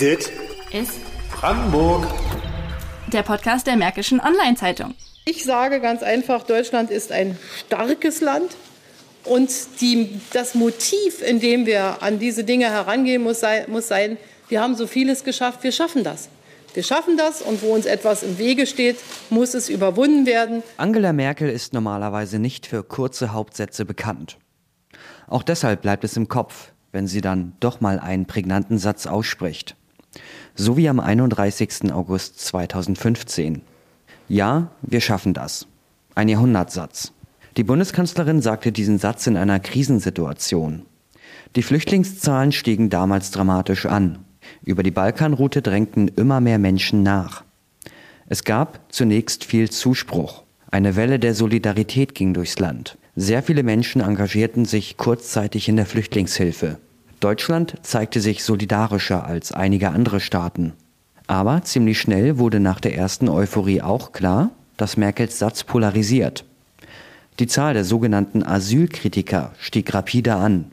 Dit ist Brandenburg. der Podcast der Märkischen Online-Zeitung. Ich sage ganz einfach, Deutschland ist ein starkes Land. Und die, das Motiv, in dem wir an diese Dinge herangehen, muss sein, muss sein, wir haben so vieles geschafft, wir schaffen das. Wir schaffen das und wo uns etwas im Wege steht, muss es überwunden werden. Angela Merkel ist normalerweise nicht für kurze Hauptsätze bekannt. Auch deshalb bleibt es im Kopf, wenn sie dann doch mal einen prägnanten Satz ausspricht. So wie am 31. August 2015. Ja, wir schaffen das. Ein Jahrhundertsatz. Die Bundeskanzlerin sagte diesen Satz in einer Krisensituation. Die Flüchtlingszahlen stiegen damals dramatisch an. Über die Balkanroute drängten immer mehr Menschen nach. Es gab zunächst viel Zuspruch. Eine Welle der Solidarität ging durchs Land. Sehr viele Menschen engagierten sich kurzzeitig in der Flüchtlingshilfe. Deutschland zeigte sich solidarischer als einige andere Staaten. Aber ziemlich schnell wurde nach der ersten Euphorie auch klar, dass Merkels Satz polarisiert. Die Zahl der sogenannten Asylkritiker stieg rapide an.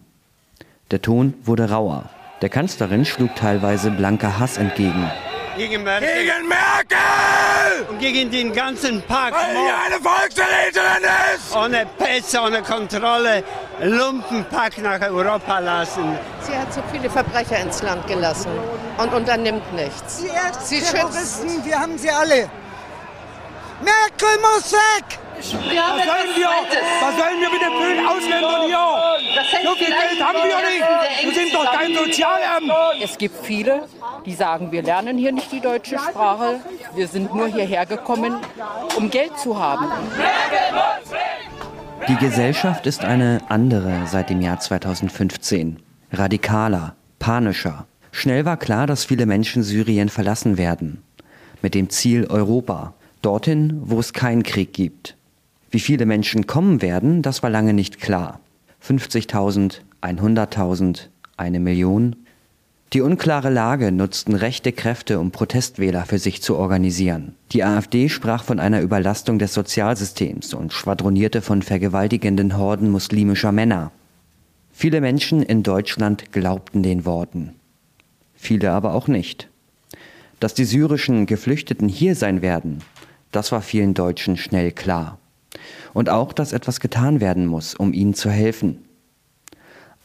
Der Ton wurde rauer. Der Kanzlerin schlug teilweise blanker Hass entgegen. Gegen Merkel Gegen Merkel! und gegen den ganzen Pack. Weil die eine Volksverräterin ist! Ohne Pässe, ohne Kontrolle, Lumpenpack nach Europa lassen. Sie hat so viele Verbrecher ins Land gelassen und unternimmt nichts. Sie schützt. Terroristen, wir haben sie alle. Merkel muss weg! Was sollen wir, was sollen wir mit den blöden Ausländern hier? So viel Geld haben wir nicht. Wir sind doch kein Sozialamt. Es gibt viele, die sagen, wir lernen hier nicht die deutsche Sprache. Wir sind nur hierher gekommen, um Geld zu haben. Die Gesellschaft ist eine andere seit dem Jahr 2015. Radikaler, panischer. Schnell war klar, dass viele Menschen Syrien verlassen werden. Mit dem Ziel Europa. Dorthin, wo es keinen Krieg gibt. Wie viele Menschen kommen werden, das war lange nicht klar. 50.000, 100.000, eine Million. Die unklare Lage nutzten rechte Kräfte, um Protestwähler für sich zu organisieren. Die AfD sprach von einer Überlastung des Sozialsystems und schwadronierte von vergewaltigenden Horden muslimischer Männer. Viele Menschen in Deutschland glaubten den Worten. Viele aber auch nicht. Dass die syrischen Geflüchteten hier sein werden, das war vielen Deutschen schnell klar. Und auch, dass etwas getan werden muss, um ihnen zu helfen.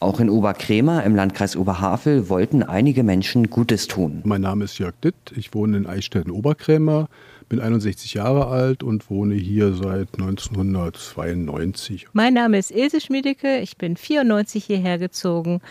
Auch in Oberkremer im Landkreis Oberhavel wollten einige Menschen Gutes tun. Mein Name ist Jörg Ditt, ich wohne in Eichstätten-Oberkrämer, bin 61 Jahre alt und wohne hier seit 1992. Mein Name ist Ilse Schmiedecke, ich bin 94 hierher gezogen.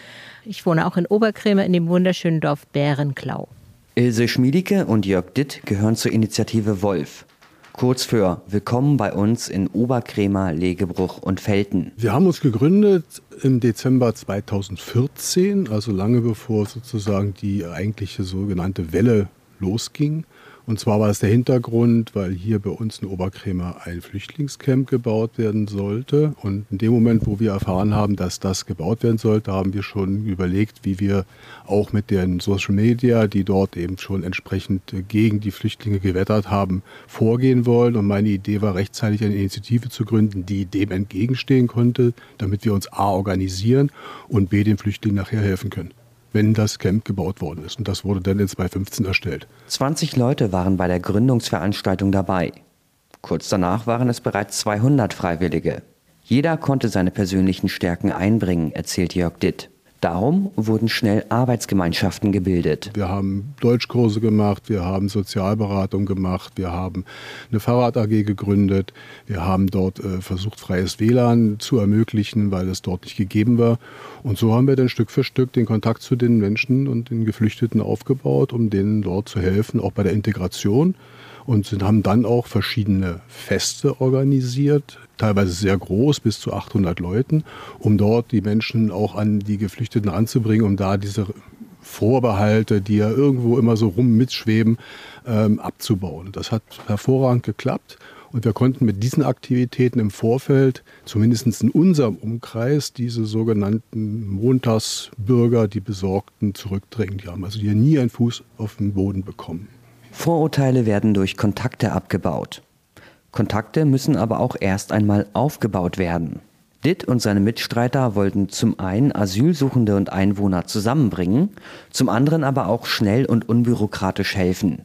Ich wohne auch in Oberkrämer in dem wunderschönen Dorf Bärenklau. Ilse Schmiedicke und Jörg Ditt gehören zur Initiative Wolf. Kurz für Willkommen bei uns in Oberkrämer, Legebruch und Felten. Wir haben uns gegründet im Dezember 2014, also lange bevor sozusagen die eigentliche sogenannte Welle losging. Und zwar war es der Hintergrund, weil hier bei uns in Oberkrämer ein Flüchtlingscamp gebaut werden sollte. Und in dem Moment, wo wir erfahren haben, dass das gebaut werden sollte, haben wir schon überlegt, wie wir auch mit den Social Media, die dort eben schon entsprechend gegen die Flüchtlinge gewettert haben, vorgehen wollen. Und meine Idee war, rechtzeitig eine Initiative zu gründen, die dem entgegenstehen konnte, damit wir uns A organisieren und B den Flüchtlingen nachher helfen können wenn das Camp gebaut worden ist. Und das wurde dann in 2015 erstellt. 20 Leute waren bei der Gründungsveranstaltung dabei. Kurz danach waren es bereits 200 Freiwillige. Jeder konnte seine persönlichen Stärken einbringen, erzählt Jörg Ditt. Darum wurden schnell Arbeitsgemeinschaften gebildet. Wir haben Deutschkurse gemacht, wir haben Sozialberatung gemacht, wir haben eine Fahrrad AG gegründet, wir haben dort äh, versucht, freies WLAN zu ermöglichen, weil es dort nicht gegeben war. Und so haben wir dann Stück für Stück den Kontakt zu den Menschen und den Geflüchteten aufgebaut, um denen dort zu helfen, auch bei der Integration und sind, haben dann auch verschiedene Feste organisiert, teilweise sehr groß, bis zu 800 Leuten, um dort die Menschen auch an die Geflüchteten anzubringen, um da diese Vorbehalte, die ja irgendwo immer so rum mitschweben, ähm, abzubauen. Das hat hervorragend geklappt. Und wir konnten mit diesen Aktivitäten im Vorfeld, zumindest in unserem Umkreis, diese sogenannten Montagsbürger, die Besorgten, zurückdrängen. Die haben also hier nie einen Fuß auf den Boden bekommen. Vorurteile werden durch Kontakte abgebaut. Kontakte müssen aber auch erst einmal aufgebaut werden. Ditt und seine Mitstreiter wollten zum einen Asylsuchende und Einwohner zusammenbringen, zum anderen aber auch schnell und unbürokratisch helfen.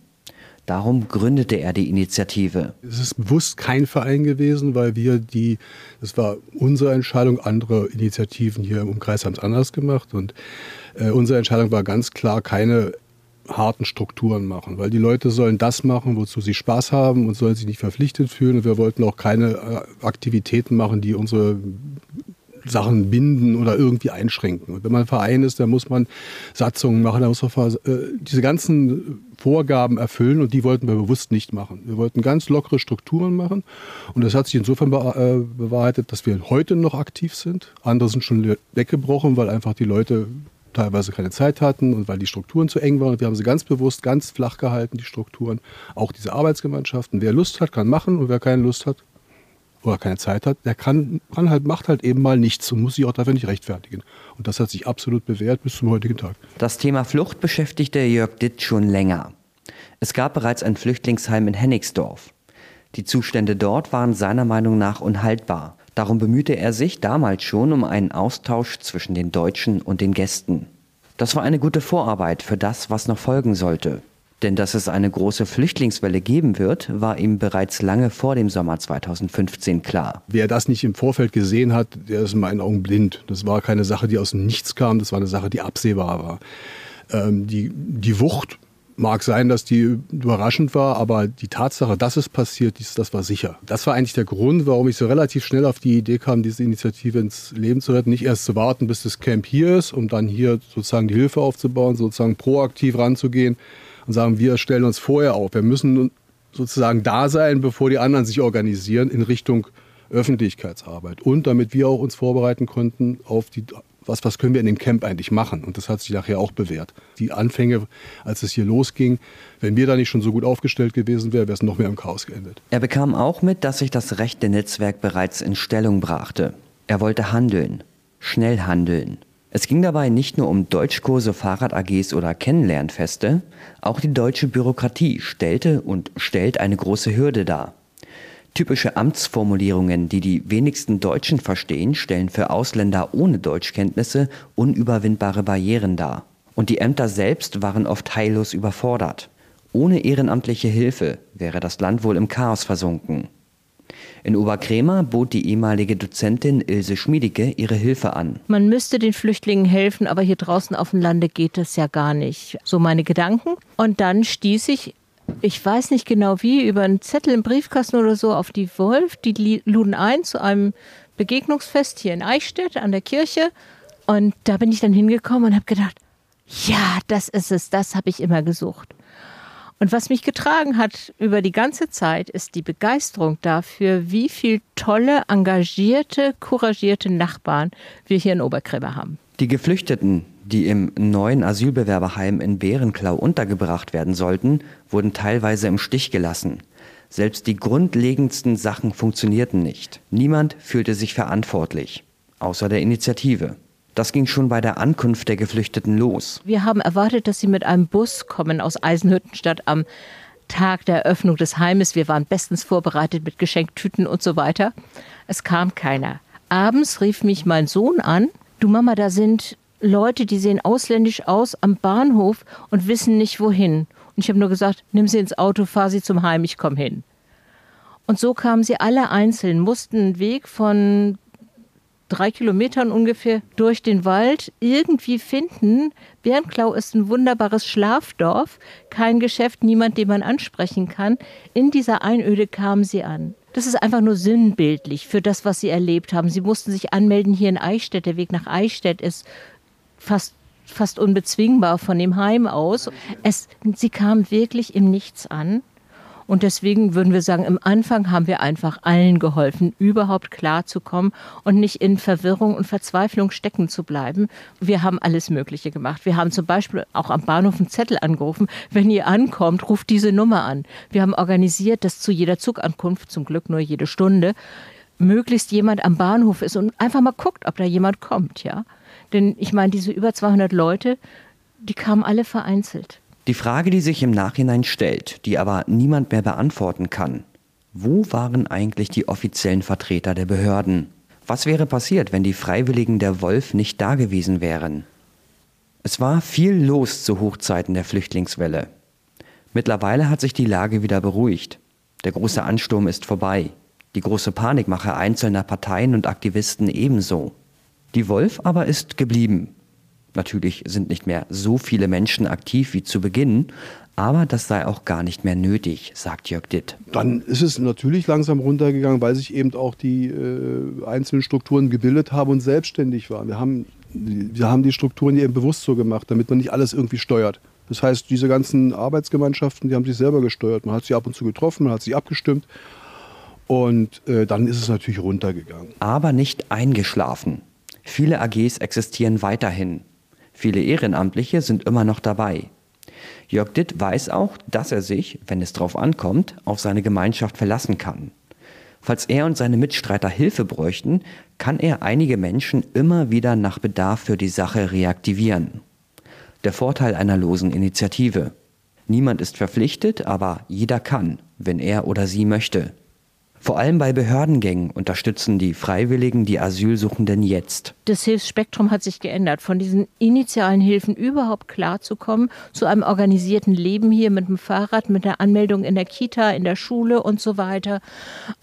Darum gründete er die Initiative. Es ist bewusst kein Verein gewesen, weil wir die, das war unsere Entscheidung, andere Initiativen hier im Umkreis haben es anders gemacht und äh, unsere Entscheidung war ganz klar, keine harten Strukturen machen, weil die Leute sollen das machen, wozu sie Spaß haben und sollen sich nicht verpflichtet fühlen und wir wollten auch keine äh, Aktivitäten machen, die unsere Sachen binden oder irgendwie einschränken. Und wenn man ein Verein ist, dann muss man Satzungen machen, da muss man äh, diese ganzen Vorgaben erfüllen und die wollten wir bewusst nicht machen. Wir wollten ganz lockere Strukturen machen und das hat sich insofern äh, bewahrheitet, dass wir heute noch aktiv sind. Andere sind schon weggebrochen, weil einfach die Leute teilweise keine Zeit hatten und weil die Strukturen zu eng waren. Wir haben sie ganz bewusst ganz flach gehalten, die Strukturen. Auch diese Arbeitsgemeinschaften. Wer Lust hat, kann machen und wer keine Lust hat, oder keine Zeit hat, der kann, kann halt, macht halt eben mal nichts und muss sich auch dafür nicht rechtfertigen. Und das hat sich absolut bewährt bis zum heutigen Tag. Das Thema Flucht beschäftigte Jörg Ditt schon länger. Es gab bereits ein Flüchtlingsheim in Hennigsdorf. Die Zustände dort waren seiner Meinung nach unhaltbar. Darum bemühte er sich damals schon um einen Austausch zwischen den Deutschen und den Gästen. Das war eine gute Vorarbeit für das, was noch folgen sollte. Denn dass es eine große Flüchtlingswelle geben wird, war ihm bereits lange vor dem Sommer 2015 klar. Wer das nicht im Vorfeld gesehen hat, der ist in meinen Augen blind. Das war keine Sache, die aus dem Nichts kam, das war eine Sache, die absehbar war. Ähm, die, die Wucht mag sein, dass die überraschend war, aber die Tatsache, dass es passiert, das war sicher. Das war eigentlich der Grund, warum ich so relativ schnell auf die Idee kam, diese Initiative ins Leben zu retten. Nicht erst zu warten, bis das Camp hier ist, um dann hier sozusagen die Hilfe aufzubauen, sozusagen proaktiv ranzugehen, und sagen, wir stellen uns vorher auf. Wir müssen sozusagen da sein, bevor die anderen sich organisieren in Richtung Öffentlichkeitsarbeit. Und damit wir auch uns vorbereiten konnten auf die, was, was können wir in dem Camp eigentlich machen. Und das hat sich nachher auch bewährt. Die Anfänge, als es hier losging, wenn wir da nicht schon so gut aufgestellt gewesen wären, wäre es noch mehr im Chaos geendet. Er bekam auch mit, dass sich das rechte Netzwerk bereits in Stellung brachte. Er wollte handeln, schnell handeln. Es ging dabei nicht nur um Deutschkurse, Fahrrad-AGs oder Kennenlernfeste, auch die deutsche Bürokratie stellte und stellt eine große Hürde dar. Typische Amtsformulierungen, die die wenigsten Deutschen verstehen, stellen für Ausländer ohne Deutschkenntnisse unüberwindbare Barrieren dar. Und die Ämter selbst waren oft heillos überfordert. Ohne ehrenamtliche Hilfe wäre das Land wohl im Chaos versunken. In Oberkrämer bot die ehemalige Dozentin Ilse Schmiedicke ihre Hilfe an. Man müsste den Flüchtlingen helfen, aber hier draußen auf dem Lande geht das ja gar nicht. So meine Gedanken. Und dann stieß ich ich weiß nicht genau wie, über einen Zettel im Briefkasten oder so auf die Wolf. Die luden ein zu einem Begegnungsfest hier in Eichstätt an der Kirche. Und da bin ich dann hingekommen und habe gedacht, ja, das ist es, das habe ich immer gesucht. Und was mich getragen hat über die ganze Zeit, ist die Begeisterung dafür, wie viel tolle, engagierte, couragierte Nachbarn wir hier in Obergräber haben. Die Geflüchteten, die im neuen Asylbewerberheim in Bärenklau untergebracht werden sollten, wurden teilweise im Stich gelassen. Selbst die grundlegendsten Sachen funktionierten nicht. Niemand fühlte sich verantwortlich, außer der Initiative. Das ging schon bei der Ankunft der Geflüchteten los. Wir haben erwartet, dass sie mit einem Bus kommen aus Eisenhüttenstadt am Tag der Eröffnung des Heimes. Wir waren bestens vorbereitet mit Geschenktüten und so weiter. Es kam keiner. Abends rief mich mein Sohn an. Du Mama, da sind Leute, die sehen ausländisch aus am Bahnhof und wissen nicht wohin. Und ich habe nur gesagt, nimm sie ins Auto, fahr sie zum Heim, ich komme hin. Und so kamen sie alle einzeln, mussten einen Weg von drei Kilometern ungefähr durch den Wald irgendwie finden. Bärenklau ist ein wunderbares Schlafdorf, kein Geschäft, niemand, den man ansprechen kann. In dieser Einöde kamen sie an. Das ist einfach nur sinnbildlich für das, was sie erlebt haben. Sie mussten sich anmelden hier in Eichstätt. Der Weg nach Eichstätt ist fast fast unbezwingbar von dem Heim aus. Es, sie kamen wirklich im Nichts an und deswegen würden wir sagen, im Anfang haben wir einfach allen geholfen, überhaupt klarzukommen und nicht in Verwirrung und Verzweiflung stecken zu bleiben. Wir haben alles Mögliche gemacht. Wir haben zum Beispiel auch am Bahnhof einen Zettel angerufen. Wenn ihr ankommt, ruft diese Nummer an. Wir haben organisiert, dass zu jeder Zugankunft, zum Glück nur jede Stunde, möglichst jemand am Bahnhof ist und einfach mal guckt, ob da jemand kommt, ja. Denn ich meine, diese über 200 Leute, die kamen alle vereinzelt. Die Frage, die sich im Nachhinein stellt, die aber niemand mehr beantworten kann, wo waren eigentlich die offiziellen Vertreter der Behörden? Was wäre passiert, wenn die Freiwilligen der Wolf nicht da gewesen wären? Es war viel los zu Hochzeiten der Flüchtlingswelle. Mittlerweile hat sich die Lage wieder beruhigt. Der große Ansturm ist vorbei. Die große Panikmache einzelner Parteien und Aktivisten ebenso. Die Wolf aber ist geblieben. Natürlich sind nicht mehr so viele Menschen aktiv wie zu Beginn, aber das sei auch gar nicht mehr nötig, sagt Jörg Ditt. Dann ist es natürlich langsam runtergegangen, weil sich eben auch die äh, einzelnen Strukturen gebildet haben und selbstständig waren. Wir haben, wir haben die Strukturen eben bewusst so gemacht, damit man nicht alles irgendwie steuert. Das heißt, diese ganzen Arbeitsgemeinschaften, die haben sich selber gesteuert. Man hat sie ab und zu getroffen, man hat sie abgestimmt. Und äh, dann ist es natürlich runtergegangen. Aber nicht eingeschlafen. Viele AGs existieren weiterhin. Viele Ehrenamtliche sind immer noch dabei. Jörg Ditt weiß auch, dass er sich, wenn es drauf ankommt, auf seine Gemeinschaft verlassen kann. Falls er und seine Mitstreiter Hilfe bräuchten, kann er einige Menschen immer wieder nach Bedarf für die Sache reaktivieren. Der Vorteil einer losen Initiative. Niemand ist verpflichtet, aber jeder kann, wenn er oder sie möchte. Vor allem bei Behördengängen unterstützen die Freiwilligen die Asylsuchenden jetzt. Das Hilfsspektrum hat sich geändert. Von diesen initialen Hilfen überhaupt klarzukommen, zu einem organisierten Leben hier mit dem Fahrrad, mit der Anmeldung in der Kita, in der Schule und so weiter.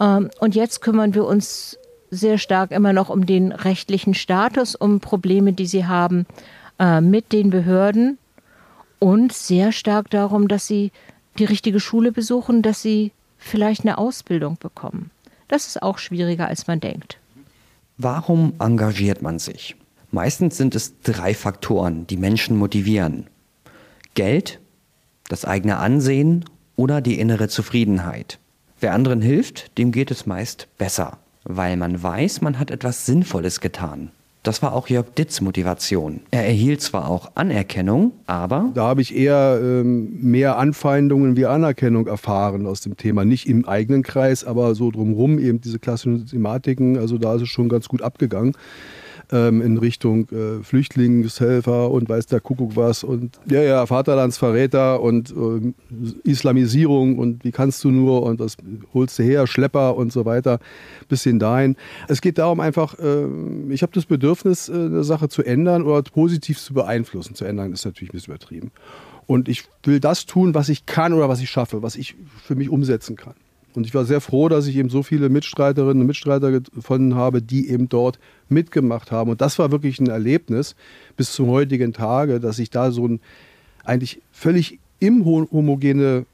Ähm, und jetzt kümmern wir uns sehr stark immer noch um den rechtlichen Status, um Probleme, die sie haben äh, mit den Behörden und sehr stark darum, dass sie die richtige Schule besuchen, dass sie vielleicht eine Ausbildung bekommen. Das ist auch schwieriger, als man denkt. Warum engagiert man sich? Meistens sind es drei Faktoren, die Menschen motivieren. Geld, das eigene Ansehen oder die innere Zufriedenheit. Wer anderen hilft, dem geht es meist besser, weil man weiß, man hat etwas Sinnvolles getan. Das war auch Jörg Ditts Motivation. Er erhielt zwar auch Anerkennung, aber. Da habe ich eher ähm, mehr Anfeindungen wie Anerkennung erfahren aus dem Thema. Nicht im eigenen Kreis, aber so drumherum eben diese klassischen Thematiken. Also da ist es schon ganz gut abgegangen ähm, in Richtung äh, Flüchtlingshelfer und weiß der Kuckuck was und ja, ja, Vaterlandsverräter und äh, Islamisierung und wie kannst du nur und was holst du her, Schlepper und so weiter, bisschen dahin. Es geht darum einfach, äh, ich habe das Bedürfnis, äh, eine Sache zu ändern oder positiv zu beeinflussen. Zu ändern ist natürlich ein bisschen übertrieben. Und ich will das tun, was ich kann oder was ich schaffe, was ich für mich umsetzen kann. Und ich war sehr froh, dass ich eben so viele Mitstreiterinnen und Mitstreiter gefunden habe, die eben dort mitgemacht haben. Und das war wirklich ein Erlebnis bis zum heutigen Tage, dass ich da so ein eigentlich völlig imhomogene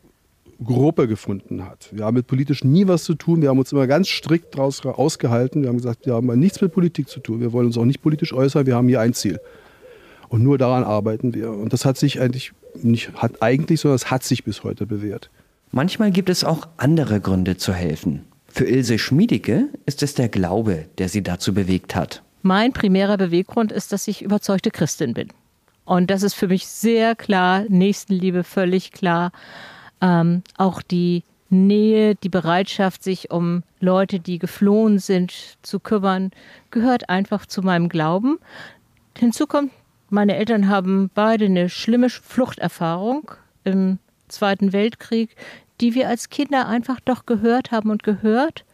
Gruppe gefunden hat. Wir haben mit politisch nie was zu tun. Wir haben uns immer ganz strikt daraus ausgehalten. Wir haben gesagt, wir haben nichts mit Politik zu tun. Wir wollen uns auch nicht politisch äußern. Wir haben hier ein Ziel. Und nur daran arbeiten wir. Und das hat sich eigentlich nicht hat eigentlich, sondern es hat sich bis heute bewährt. Manchmal gibt es auch andere Gründe zu helfen. Für Ilse Schmiedicke ist es der Glaube, der sie dazu bewegt hat. Mein primärer Beweggrund ist, dass ich überzeugte Christin bin. Und das ist für mich sehr klar, Nächstenliebe völlig klar. Ähm, auch die Nähe, die Bereitschaft, sich um Leute, die geflohen sind, zu kümmern, gehört einfach zu meinem Glauben. Hinzu kommt, meine Eltern haben beide eine schlimme Fluchterfahrung im Zweiten Weltkrieg, die wir als Kinder einfach doch gehört haben und gehört.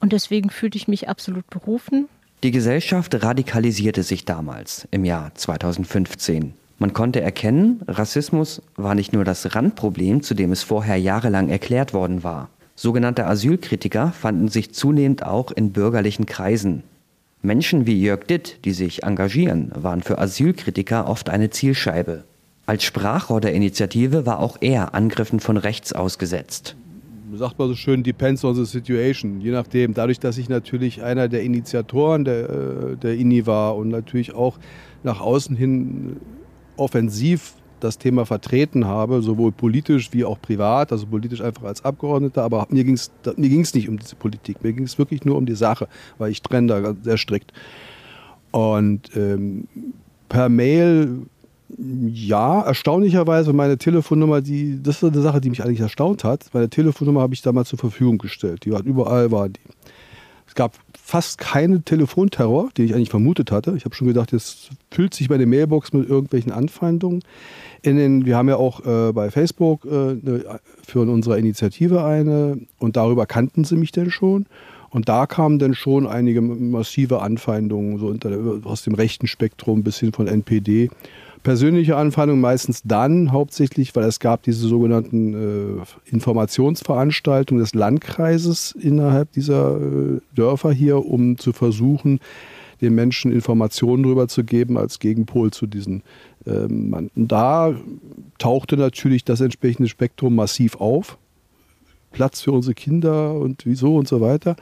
Und deswegen fühlte ich mich absolut berufen. Die Gesellschaft radikalisierte sich damals, im Jahr 2015. Man konnte erkennen, Rassismus war nicht nur das Randproblem, zu dem es vorher jahrelang erklärt worden war. Sogenannte Asylkritiker fanden sich zunehmend auch in bürgerlichen Kreisen. Menschen wie Jörg Ditt, die sich engagieren, waren für Asylkritiker oft eine Zielscheibe. Als Sprachrohr der Initiative war auch er Angriffen von rechts ausgesetzt. Sagt man so schön, depends on the situation. Je nachdem, dadurch, dass ich natürlich einer der Initiatoren der, äh, der INI war und natürlich auch nach außen hin offensiv das Thema vertreten habe, sowohl politisch wie auch privat, also politisch einfach als Abgeordneter, aber mir ging es mir ging's nicht um diese Politik, mir ging es wirklich nur um die Sache, weil ich trenne da sehr strikt. Und ähm, per Mail ja, erstaunlicherweise meine Telefonnummer, die, das ist eine Sache, die mich eigentlich erstaunt hat. Meine Telefonnummer habe ich damals zur Verfügung gestellt. Die war überall war die. Es gab fast keinen Telefonterror, den ich eigentlich vermutet hatte. Ich habe schon gedacht, jetzt füllt sich meine Mailbox mit irgendwelchen Anfeindungen. In den, wir haben ja auch äh, bei Facebook äh, für unsere Initiative eine und darüber kannten sie mich denn schon. Und da kamen dann schon einige massive Anfeindungen so unter, aus dem rechten Spektrum bis hin von NPD. Persönliche Anfeindungen meistens dann hauptsächlich, weil es gab diese sogenannten äh, Informationsveranstaltungen des Landkreises innerhalb dieser äh, Dörfer hier, um zu versuchen, den Menschen Informationen darüber zu geben als Gegenpol zu diesen ähm, Da tauchte natürlich das entsprechende Spektrum massiv auf. Platz für unsere Kinder und wieso und so weiter.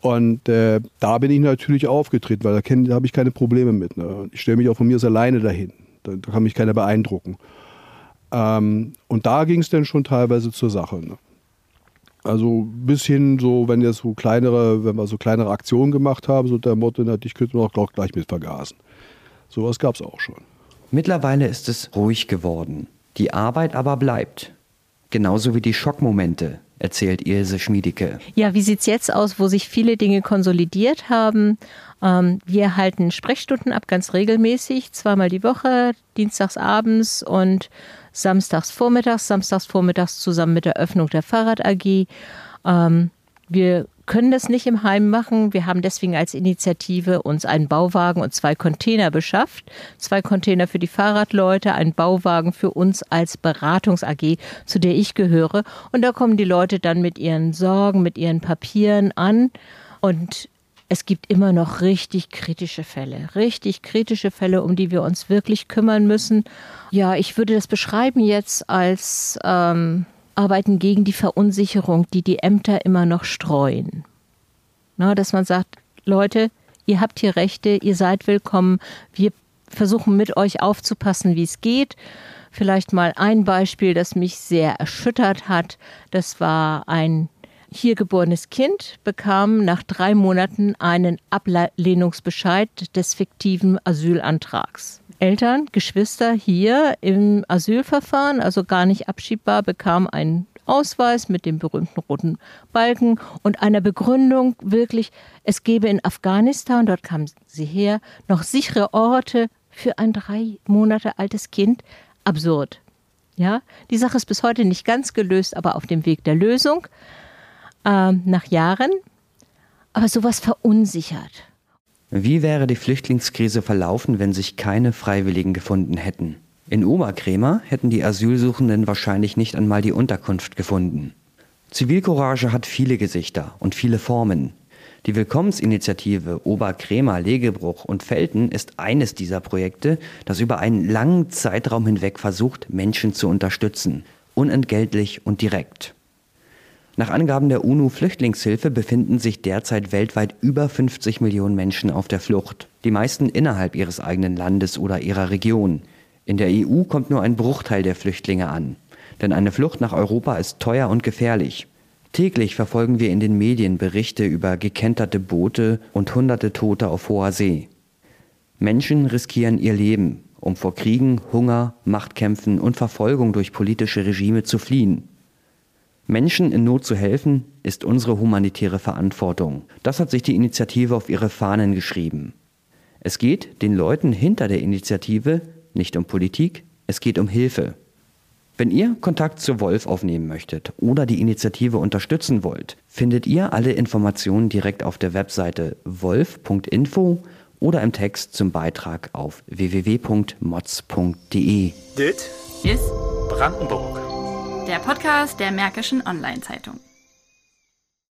Und äh, da bin ich natürlich aufgetreten, weil da, da habe ich keine Probleme mit. Ne? Ich stelle mich auch von mir alleine dahin. Da, da kann mich keiner beeindrucken. Ähm, und da ging es dann schon teilweise zur Sache. Ne? Also bis hin so, wenn jetzt so kleinere, wenn wir so kleinere Aktionen gemacht haben, so der Motto, na, dich könnte man auch gleich mit vergasen. Sowas gab es auch schon. Mittlerweile ist es ruhig geworden. Die Arbeit aber bleibt. Genauso wie die Schockmomente, erzählt Ilse Schmiedicke. Ja, wie sieht es jetzt aus, wo sich viele Dinge konsolidiert haben? Ähm, wir halten Sprechstunden ab, ganz regelmäßig, zweimal die Woche, dienstags abends und samstags vormittags, samstags vormittags zusammen mit der Öffnung der Fahrrad AG. Ähm, wir können das nicht im Heim machen. Wir haben deswegen als Initiative uns einen Bauwagen und zwei Container beschafft. Zwei Container für die Fahrradleute, einen Bauwagen für uns als Beratungs AG, zu der ich gehöre. Und da kommen die Leute dann mit ihren Sorgen, mit ihren Papieren an. Und es gibt immer noch richtig kritische Fälle, richtig kritische Fälle, um die wir uns wirklich kümmern müssen. Ja, ich würde das beschreiben jetzt als ähm, Arbeiten gegen die Verunsicherung, die die Ämter immer noch streuen. Na, dass man sagt, Leute, ihr habt hier Rechte, ihr seid willkommen, wir versuchen mit euch aufzupassen, wie es geht. Vielleicht mal ein Beispiel, das mich sehr erschüttert hat. Das war ein hier geborenes Kind bekam nach drei Monaten einen Ablehnungsbescheid des fiktiven Asylantrags. Eltern, Geschwister hier im Asylverfahren, also gar nicht abschiebbar, bekamen einen Ausweis mit dem berühmten roten Balken und einer Begründung wirklich, es gebe in Afghanistan, dort kamen sie her, noch sichere Orte für ein drei Monate altes Kind. Absurd. Ja, die Sache ist bis heute nicht ganz gelöst, aber auf dem Weg der Lösung äh, nach Jahren. Aber sowas verunsichert. Wie wäre die Flüchtlingskrise verlaufen, wenn sich keine Freiwilligen gefunden hätten? In Oberkremer hätten die Asylsuchenden wahrscheinlich nicht einmal die Unterkunft gefunden. Zivilcourage hat viele Gesichter und viele Formen. Die Willkommensinitiative Oberkremer, Legebruch und Felten ist eines dieser Projekte, das über einen langen Zeitraum hinweg versucht, Menschen zu unterstützen, unentgeltlich und direkt. Nach Angaben der UNO-Flüchtlingshilfe befinden sich derzeit weltweit über 50 Millionen Menschen auf der Flucht, die meisten innerhalb ihres eigenen Landes oder ihrer Region. In der EU kommt nur ein Bruchteil der Flüchtlinge an, denn eine Flucht nach Europa ist teuer und gefährlich. Täglich verfolgen wir in den Medien Berichte über gekenterte Boote und hunderte Tote auf hoher See. Menschen riskieren ihr Leben, um vor Kriegen, Hunger, Machtkämpfen und Verfolgung durch politische Regime zu fliehen. Menschen in Not zu helfen, ist unsere humanitäre Verantwortung. Das hat sich die Initiative auf ihre Fahnen geschrieben. Es geht den Leuten hinter der Initiative nicht um Politik, es geht um Hilfe. Wenn ihr Kontakt zu Wolf aufnehmen möchtet oder die Initiative unterstützen wollt, findet ihr alle Informationen direkt auf der Webseite wolf.info oder im Text zum Beitrag auf www.mods.de. Dit ist Brandenburg der Podcast der Märkischen Online-Zeitung.